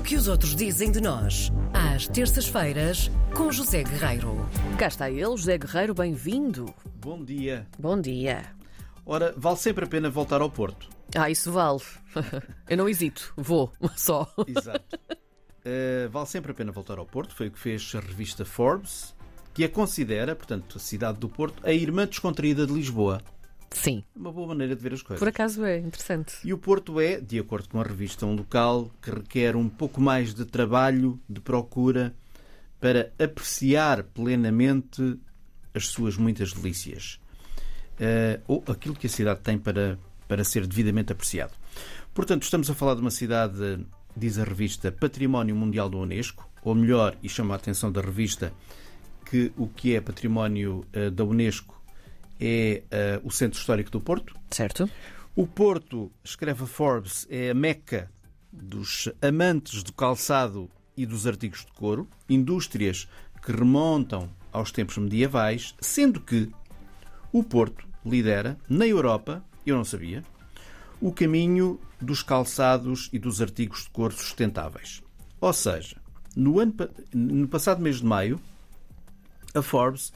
O que os outros dizem de nós, às terças-feiras, com José Guerreiro. Cá está ele, José Guerreiro, bem-vindo. Bom dia. Bom dia. Ora, vale sempre a pena voltar ao Porto. Ah, isso vale. Eu não hesito, vou, só. Exato. Uh, vale sempre a pena voltar ao Porto, foi o que fez a revista Forbes, que a considera, portanto, a cidade do Porto, a irmã descontraída de Lisboa. Sim. Uma boa maneira de ver as coisas. Por acaso é, interessante. E o Porto é, de acordo com a revista, um local que requer um pouco mais de trabalho, de procura, para apreciar plenamente as suas muitas delícias. Uh, ou aquilo que a cidade tem para, para ser devidamente apreciado. Portanto, estamos a falar de uma cidade, diz a revista, Património Mundial da Unesco, ou melhor, e chama a atenção da revista, que o que é património uh, da Unesco é uh, o Centro Histórico do Porto. Certo. O Porto, escreve a Forbes, é a meca dos amantes do calçado e dos artigos de couro, indústrias que remontam aos tempos medievais, sendo que o Porto lidera, na Europa, eu não sabia, o caminho dos calçados e dos artigos de couro sustentáveis. Ou seja, no, ano, no passado mês de maio, a Forbes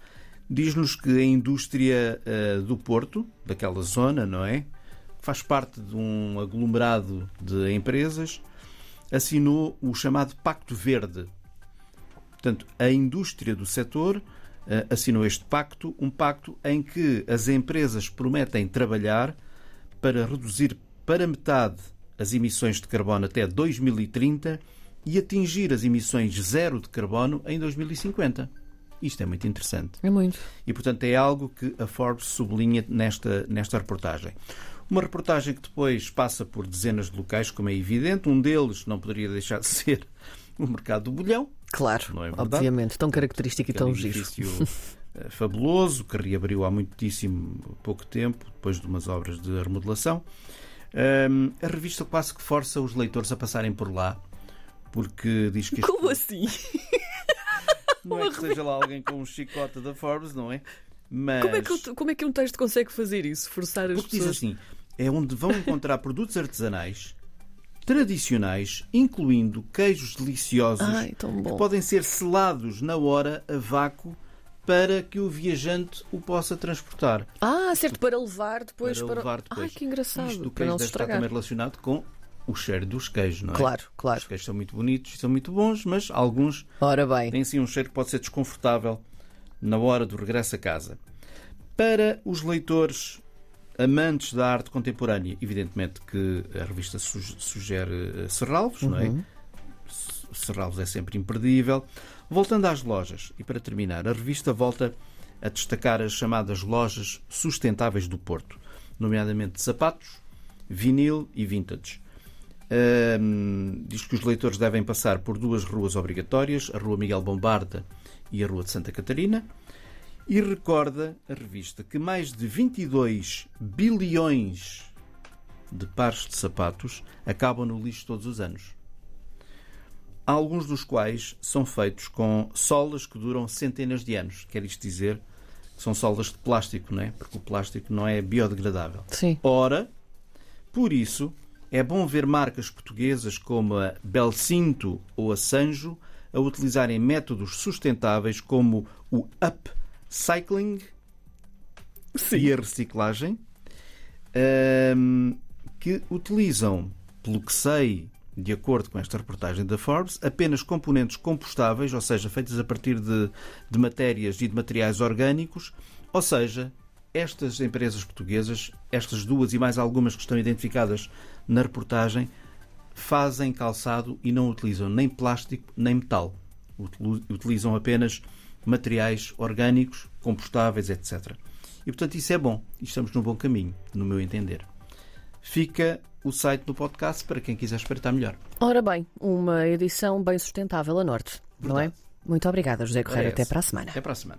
diz-nos que a indústria uh, do Porto, daquela zona, não é? Faz parte de um aglomerado de empresas, assinou o chamado Pacto Verde. Portanto, a indústria do setor uh, assinou este pacto, um pacto em que as empresas prometem trabalhar para reduzir para metade as emissões de carbono até 2030 e atingir as emissões zero de carbono em 2050. Isto é muito interessante. É muito. E, portanto, é algo que a Forbes sublinha nesta, nesta reportagem. Uma reportagem que depois passa por dezenas de locais, como é evidente. Um deles não poderia deixar de ser o mercado do bolhão. Claro, é obviamente. Tão característico e tão um giro. Eh, fabuloso, que reabriu há muitíssimo pouco tempo, depois de umas obras de remodelação. Um, a revista quase que força os leitores a passarem por lá, porque diz que. Como assim? Que seja lá alguém com um chicote da Forbes, não é? Mas... Como é, que, como é que um texto consegue fazer isso? Forçar as Porque pessoas... diz assim, é onde vão encontrar produtos artesanais tradicionais, incluindo queijos deliciosos Ai, que podem ser selados na hora a vácuo para que o viajante o possa transportar. Ah, certo, para levar depois. Para, para... levar depois. Ai, que engraçado. Isto do para queijo não deve se estar estragar. também relacionado com o cheiro dos queijos, não é? Claro, claro. Os queijos são muito bonitos e são muito bons, mas alguns Ora bem. têm sim um cheiro que pode ser desconfortável na hora do regresso a casa. Para os leitores amantes da arte contemporânea, evidentemente que a revista sugere Serralvos, não é? Uhum. Serralvos é sempre imperdível. Voltando às lojas, e para terminar, a revista volta a destacar as chamadas lojas sustentáveis do Porto, nomeadamente sapatos, vinil e vintage. Um, diz que os leitores devem passar por duas ruas obrigatórias, a Rua Miguel Bombarda e a Rua de Santa Catarina, e recorda a revista que mais de 22 bilhões de pares de sapatos acabam no lixo todos os anos. Alguns dos quais são feitos com solas que duram centenas de anos. Quer isto dizer que são solas de plástico, não é? Porque o plástico não é biodegradável. Sim. Ora, por isso, é bom ver marcas portuguesas como a Belcinto ou a Sanjo a utilizarem métodos sustentáveis como o upcycling Sim. e a reciclagem, um, que utilizam, pelo que sei, de acordo com esta reportagem da Forbes, apenas componentes compostáveis, ou seja, feitos a partir de, de matérias e de materiais orgânicos, ou seja, estas empresas portuguesas, estas duas e mais algumas que estão identificadas na reportagem, fazem calçado e não utilizam nem plástico nem metal. Utilizam apenas materiais orgânicos, compostáveis, etc. E portanto isso é bom e estamos no bom caminho, no meu entender. Fica o site do podcast para quem quiser espreitar melhor. Ora bem, uma edição bem sustentável a norte, não é? Verdade. Muito obrigada, José Correia. Até para a semana. Até para a semana.